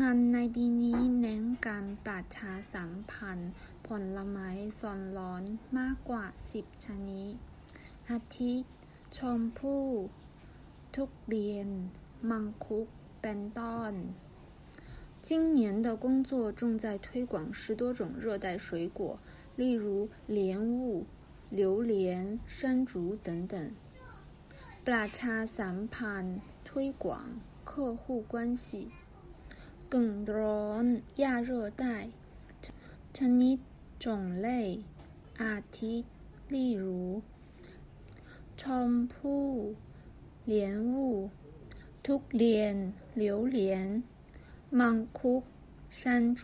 งานในปีนี้เน้นการประชาสัมพันธ์ผลไม้โซนร้อนมากกว่า 10 ชนิด อาทิชมพู่ ทุเรียน มังคุดเป็นต้น今年的工作重在推广十多种热带水果，例如莲雾、榴莲、山竹等等。ประชาสัมพันธ์推广客户关系 更ร้อน亚热带ชนิด种类อาทิ例如ชมพู่莲雾ทุเรียน榴莲มังคุด山竹